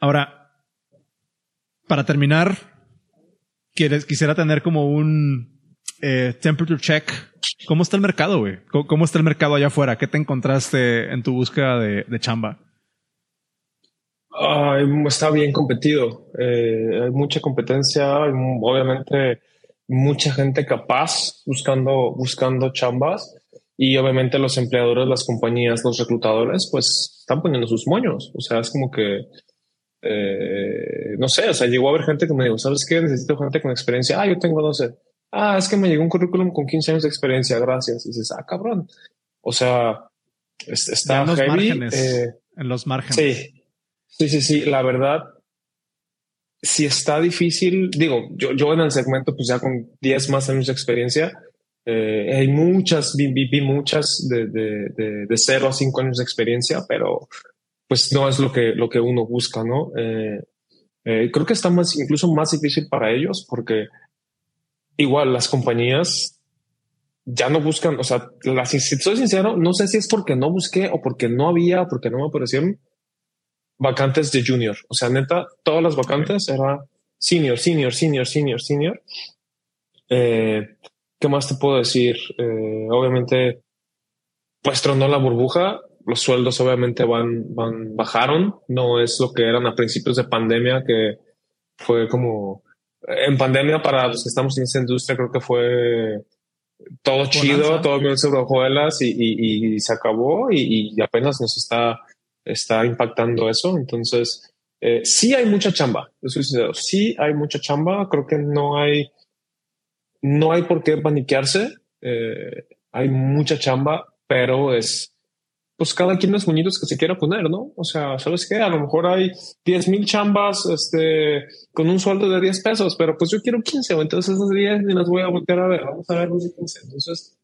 Ahora, para terminar, quisiera tener como un eh, temperature check. ¿Cómo está el mercado, güey? ¿Cómo, está el mercado allá afuera? ¿Qué te encontraste en tu búsqueda de, chamba? está bien competido. Eh, hay mucha competencia, hay obviamente mucha gente capaz buscando, buscando chambas y obviamente los empleadores, las compañías, los reclutadores, pues están poniendo sus moños. O sea, es como que, eh, no sé, o sea, llegó a haber gente que me dijo, ¿sabes qué? Necesito gente con experiencia. Ah, yo tengo 12. Ah, es que me llegó un currículum con 15 años de experiencia, gracias. Y dices, ah, cabrón. O sea, está en los Márgenes, eh, en los márgenes. Sí, sí, sí, sí. La verdad, si está difícil, digo, yo, yo en el segmento, pues ya con 10 más años de experiencia, eh, hay muchas, vi, vi muchas de, de, de, de, 0 a 5 años de experiencia, pero pues no es lo que, lo que uno busca, ¿no? Eh, eh, creo que está más, incluso más difícil para ellos porque igual las compañías ya no buscan, o sea, las, si soy sincero, no sé si es porque no busqué o porque no había, porque no me aparecieron vacantes de junior. O sea, neta, todas las vacantes era senior, senior, senior, senior, senior. Eh, ¿Qué más te puedo decir? Eh, obviamente, pues tronó la burbuja. Los sueldos obviamente van, van, bajaron. No es lo que eran a principios de pandemia, que fue como en pandemia para los que estamos en esa industria, creo que fue todo chido, todo bien sobre hojuelas y, y, y, se acabó y, y, apenas nos está, está impactando eso. Entonces, eh, sí hay mucha chamba. Sí hay mucha chamba. Creo que no hay, no hay por qué paniquearse. Eh, hay mucha chamba, pero es, pues cada quien los muñitos que se quiera poner, ¿no? O sea, ¿sabes qué? A lo mejor hay 10 mil chambas, este, con un sueldo de 10 pesos, pero pues yo quiero 15, o entonces esas 10 ni las voy a voltear a ver, vamos a ver los 15. Entonces,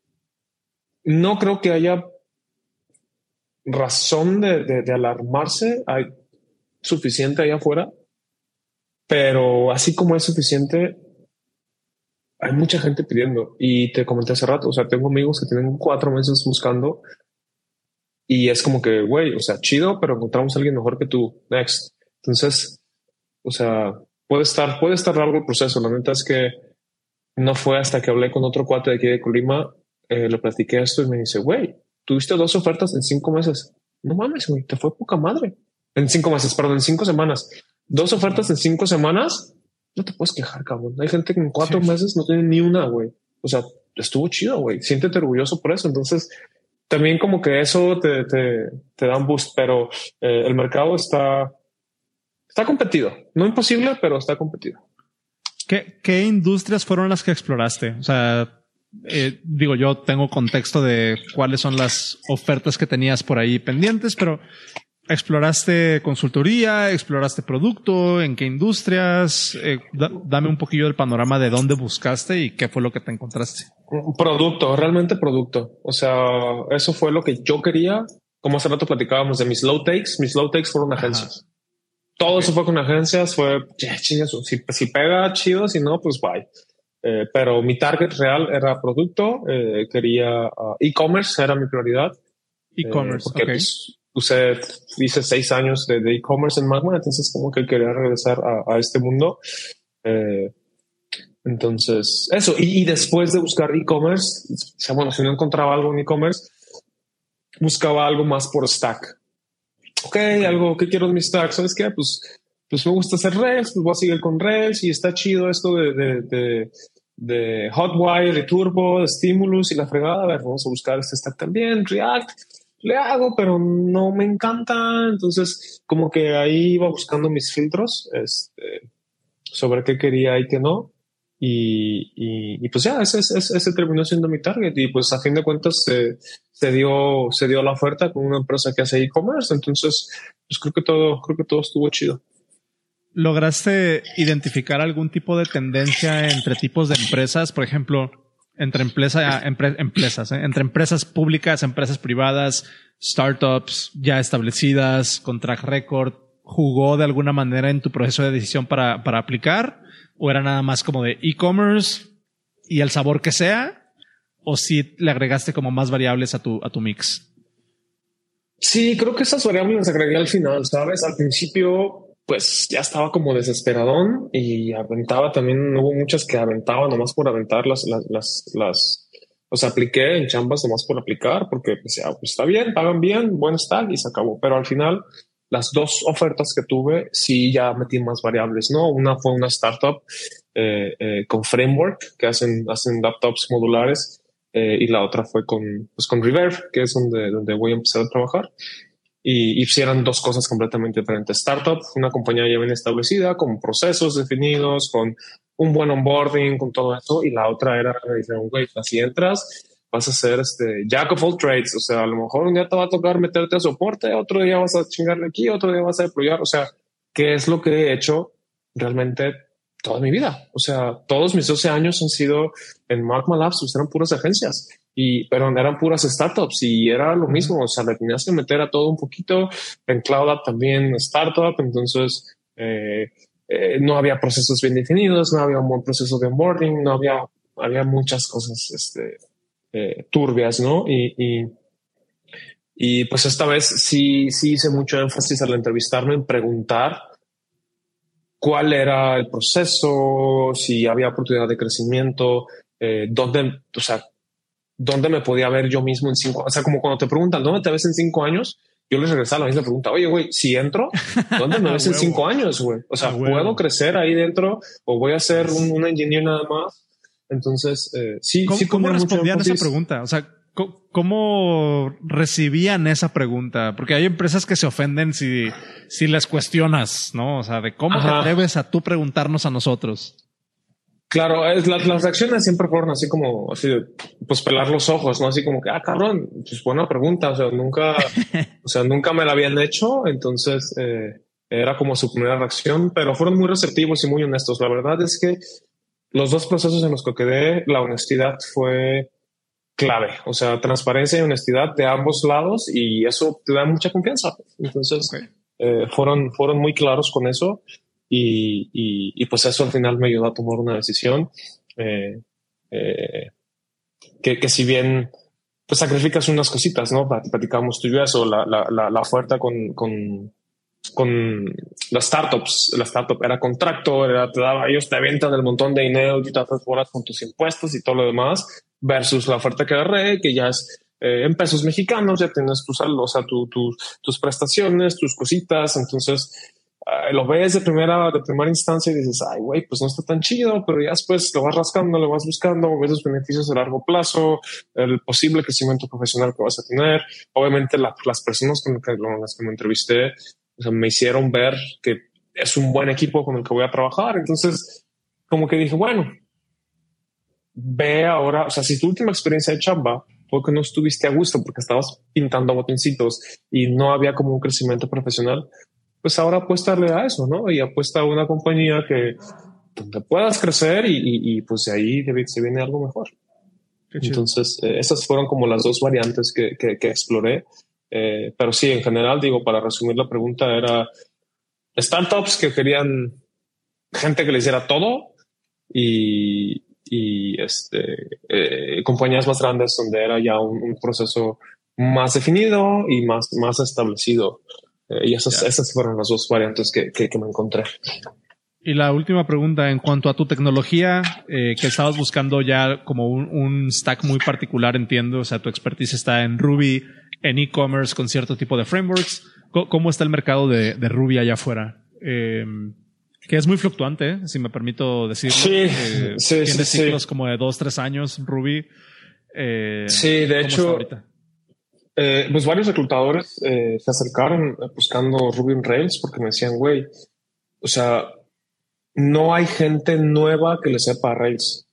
no creo que haya razón de, de, de alarmarse, hay suficiente allá afuera, pero así como es suficiente, hay mucha gente pidiendo y te comenté hace rato, o sea, tengo amigos que tienen cuatro meses buscando y es como que, güey, o sea, chido, pero encontramos a alguien mejor que tú. Next. Entonces, o sea, puede estar, puede estar largo el proceso. La neta es que no fue hasta que hablé con otro cuate de aquí de Colima, eh, le platiqué esto y me dice, güey, tuviste dos ofertas en cinco meses. No mames, güey, te fue poca madre. En cinco meses, perdón, en cinco semanas. Dos ofertas en cinco semanas. No te puedes quejar, cabrón. Hay gente que en cuatro meses no tiene ni una, güey. O sea, estuvo chido, güey. Siéntete orgulloso por eso. Entonces, también como que eso te, te, te da un boost, pero eh, el mercado está, está competido. No imposible, pero está competido. ¿Qué, ¿Qué industrias fueron las que exploraste? O sea, eh, digo, yo tengo contexto de cuáles son las ofertas que tenías por ahí pendientes, pero ¿Exploraste consultoría? ¿Exploraste producto? ¿En qué industrias? Eh, dame un poquillo del panorama de dónde buscaste y qué fue lo que te encontraste. Producto, realmente producto. O sea, eso fue lo que yo quería. Como hace rato platicábamos de mis low takes, mis low takes fueron agencias. Todo eso fue con agencias, fue, si, si pega chido, si no, pues bye. Eh, pero mi target real era producto, eh, quería uh, e-commerce, era mi prioridad. E-commerce, okay. Pues, usé, hice seis años de e-commerce en Magma, entonces como que quería regresar a, este mundo. Eh, entonces, eso. Y, después de buscar e-commerce, bueno, si no encontraba algo en e-commerce, buscaba algo más por stack. Ok, algo que quiero en mi stack, ¿sabes qué? Pues, pues me gusta hacer Rails, pues voy a seguir con Rails y está chido esto de, de, de, de Hotwire, de Turbo, de Stimulus y la fregada. A ver, vamos a buscar este stack también, React le hago, pero no me encanta. Entonces, como que ahí iba buscando mis filtros este, sobre qué quería y qué no. Y, pues ya, ese, ese, ese, terminó siendo mi target. Y pues a fin de cuentas se, se, dio, se dio la oferta con una empresa que hace e-commerce. Entonces, pues creo que todo, creo que todo estuvo chido. ¿Lograste identificar algún tipo de tendencia entre tipos de empresas? Por ejemplo, entre empresa, empresas, ¿eh? entre empresas públicas, empresas privadas, startups ya establecidas, con track record, jugó de alguna manera en tu proceso de decisión para, para aplicar? ¿O era nada más como de e-commerce y el sabor que sea? ¿O si le agregaste como más variables a tu, a tu mix? Sí, creo que esas variables las agregué al final, ¿sabes? Al principio pues ya estaba como desesperadón y aventaba también, hubo muchas que aventaba nomás por aventar las, las, las, las o sea, apliqué en chambas nomás por aplicar porque pues, ya, pues está bien, pagan bien, buen stack y se acabó. Pero al final, las dos ofertas que tuve, sí ya metí más variables, ¿no? Una fue una startup eh, eh, con framework que hacen, hacen laptops modulares eh, y la otra fue con, pues, con Reverb, que es donde, donde voy a empezar a trabajar y hicieran dos cosas completamente diferentes. Startup, una compañía ya bien establecida, con procesos definidos, con un buen onboarding, con todo eso. Y la otra era, dijeron, güey, si entras, vas a ser este jack of all trades. O sea, a lo mejor un día te va a tocar meterte a soporte, otro día vas a chingarle aquí, otro día vas a deployar. O sea, ¿qué es lo que he hecho realmente toda mi vida? O sea, todos mis 12 años han sido en Magma Labs, pues eran puras agencias y pero eran puras startups y era lo mismo, o sea, le tenías que meter a todo un poquito, en Cloud también startup, entonces eh, eh, no había procesos bien definidos, no había un buen proceso de onboarding, no había, había muchas cosas este, eh, turbias, ¿no? Y, y, y, pues esta vez sí, sí hice mucho énfasis al entrevistarme en preguntar cuál era el proceso, si había oportunidad de crecimiento, dónde, o sea, dónde me podía ver yo mismo en cinco, o sea, como cuando te preguntan dónde te ves en cinco años, yo les regresaba la misma pregunta, oye, güey, si entro, ¿dónde me ves en cinco años, güey? O sea, ¿puedo crecer ahí dentro o voy a ser un, un engineer nada más? Entonces, eh, sí, ¿Cómo, sí. ¿Cómo respondían esa pregunta? O sea, ¿cómo recibían esa pregunta? Porque hay empresas que se ofenden si, si les cuestionas, ¿no? O sea, de cómo te atreves a tú preguntarnos a nosotros. Claro, es, las, las reacciones siempre fueron así como, así, pues pelar los ojos, ¿no? Así como que, ah, cabrón, pues buena pregunta, o sea, nunca, o sea, nunca me la habían hecho, entonces eh, era como su primera reacción, pero fueron muy receptivos y muy honestos. La verdad es que los dos procesos en los que quedé, la honestidad fue clave, o sea, transparencia y honestidad de ambos lados y eso te da mucha confianza. Entonces, eh, fueron, fueron muy claros con eso. Y, y, pues eso al final me ayudó a tomar una decisión eh, eh, que, que, si bien pues sacrificas unas cositas, ¿no? Platicamos tú y eso, la, la, la, la oferta con, con, con las startups, la startup era contrato, era, te daba, ellos te aventan el montón de dinero y te horas con tus impuestos y todo lo demás, versus la oferta que agarré, que ya es eh, en pesos mexicanos, ya tienes tus, o sea, tu, tu, tus prestaciones, tus cositas, entonces lo ves de primera, de primera instancia y dices, ay, güey, pues no está tan chido, pero ya después lo vas rascando, lo vas buscando, ves los beneficios a largo plazo, el posible crecimiento profesional que vas a tener. Obviamente las personas con, las que me entrevisté me hicieron ver que es un buen equipo con el que voy a trabajar. Entonces, como que dije, bueno, ve ahora, o sea, si tu última experiencia de chamba fue que no estuviste a gusto porque estabas pintando botoncitos y no había como un crecimiento profesional, pues ahora apuestarle a eso, ¿no? Y apuesta a una compañía que donde puedas crecer y, y, pues de ahí se viene algo mejor. Entonces, eh, esas fueron como las dos variantes que, que, que exploré. Eh, pero sí, en general, digo, para resumir la pregunta, era startups que querían gente que le hiciera todo y, y este, eh, compañías más grandes donde era ya un, un, proceso más definido y más, más establecido. Eh, y esas, esas fueron las dos variantes que, que, me encontré. Y la última pregunta, en cuanto a tu tecnología, eh, que estabas buscando ya como un, un, stack muy particular, entiendo, o sea, tu expertise está en Ruby, en e-commerce con cierto tipo de frameworks. ¿Cómo, está el mercado de, de Ruby allá afuera? Eh, que es muy fluctuante, si me permito decirlo. Sí, eh, sí, tiene sí, ciclos como de dos, tres años, Ruby. Eh, sí, de hecho, eh, pues varios reclutadores eh, se acercaron buscando Ruby on Rails porque me decían, güey, o sea, no hay gente nueva que le sepa Rails.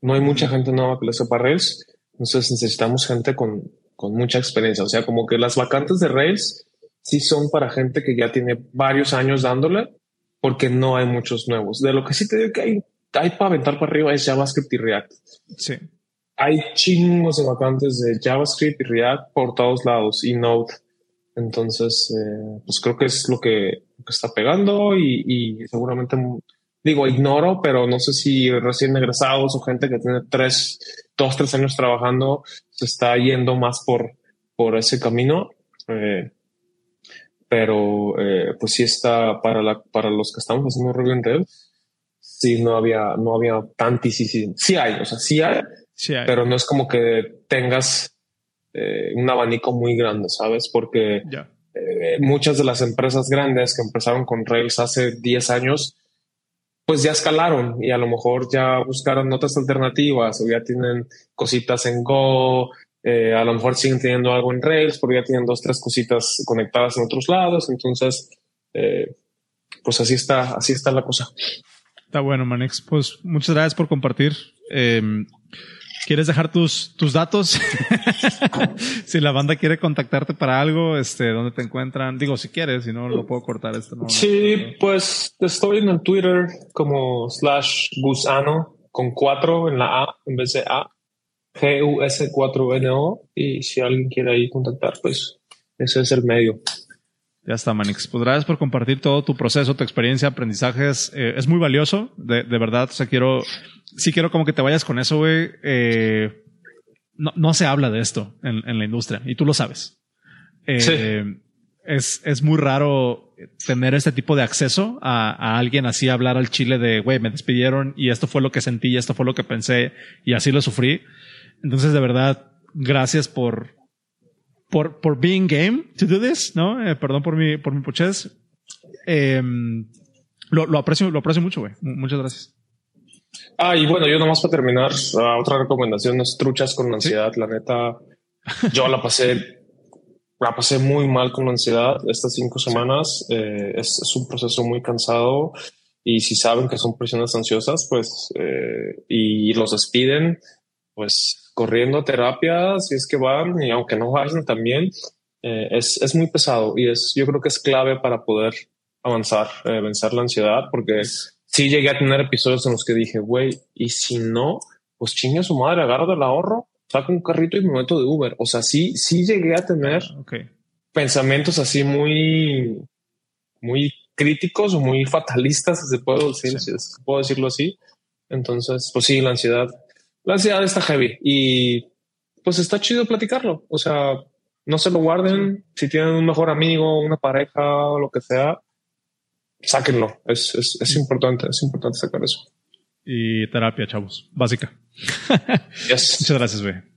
No hay mucha gente nueva que le sepa Rails. Entonces necesitamos gente con, con mucha experiencia. O sea, como que las vacantes de Rails sí son para gente que ya tiene varios años dándole porque no hay muchos nuevos. De lo que sí te digo que hay, hay para aventar para arriba es JavaScript y React. Sí hay chingos de vacantes de JavaScript y React por todos lados y Node. Entonces, eh, pues creo que es lo que, está pegando y, y, seguramente, digo, ignoro, pero no sé si recién egresados o gente que tiene tres, dos, tres años trabajando se está yendo más por, por ese camino. Eh, pero eh, pues sí está para, la, para los que estamos haciendo Ruby on Rails, sí no había, no había tantísimo. Sí hay, o sea, sí hay, sí pero no es como que tengas eh, un abanico muy grande, ¿sabes? Porque eh, muchas de las empresas grandes que empezaron con Rails hace 10 años, pues ya escalaron y a lo mejor ya buscaron otras alternativas o ya tienen cositas en Go, eh, a lo mejor siguen teniendo algo en Rails, pero ya tienen dos, tres cositas conectadas en otros lados. Entonces, pues así está, así está la cosa. Está bueno, Manix. Pues muchas gracias por compartir. Em, ¿Quieres dejar tus, tus datos? si la banda quiere contactarte para algo, este, ¿dónde te encuentran? Digo, si quieres, si no, lo puedo cortar esto. No, sí, pues estoy en el Twitter como slash gusano con cuatro en la A en vez de A. G-U-S-4-N-O. Y si alguien quiere ahí contactar, pues ese es el medio. Ya está, Manix. Pues gracias por compartir todo tu proceso, tu experiencia, aprendizajes. Eh, es muy valioso, de, de, verdad. O sea, quiero, sí quiero como que te vayas con eso, güey. Eh, no, no, se habla de esto en, en, la industria y tú lo sabes. Eh, sí. es, es muy raro tener este tipo de acceso a, a alguien así hablar al chile de, güey, me despidieron y esto fue lo que sentí y esto fue lo que pensé y así lo sufrí. Entonces, de verdad, gracias por, por, por being game to do this, ¿no? Eh, perdón por mi, por mi pochez. Eh, lo, lo, aprecio, lo aprecio mucho, güey. Muchas gracias. Ah, y bueno, yo nomás para terminar, uh, otra recomendación es truchas con ansiedad. La neta, yo la pasé, la pasé muy mal con la ansiedad estas cinco semanas. Eh, es, es, un proceso muy cansado y si saben que son personas ansiosas, pues, eh, y los despiden, pues corriendo a terapia, si es que van, y aunque no vayan también, eh, es, es, muy pesado y es, yo creo que es clave para poder avanzar, eh, vencer la ansiedad, porque sí llegué a tener episodios en los que dije, güey, y si no, pues chingue a su madre, agarro del ahorro, saco un carrito y me meto de Uber. O sea, sí, sí llegué a tener ah, okay. pensamientos así muy, muy críticos o muy fatalistas, si se puede decir, sí. si puedo decirlo así. Entonces, pues sí, la ansiedad la ansiedad está heavy y pues está chido platicarlo. O sea, no se lo guarden. Si tienen un mejor amigo, una pareja o lo que sea, sáquenlo. Es, es, es importante, es importante sacar eso. Y terapia, chavos, básica. Yes. Muchas gracias, güey.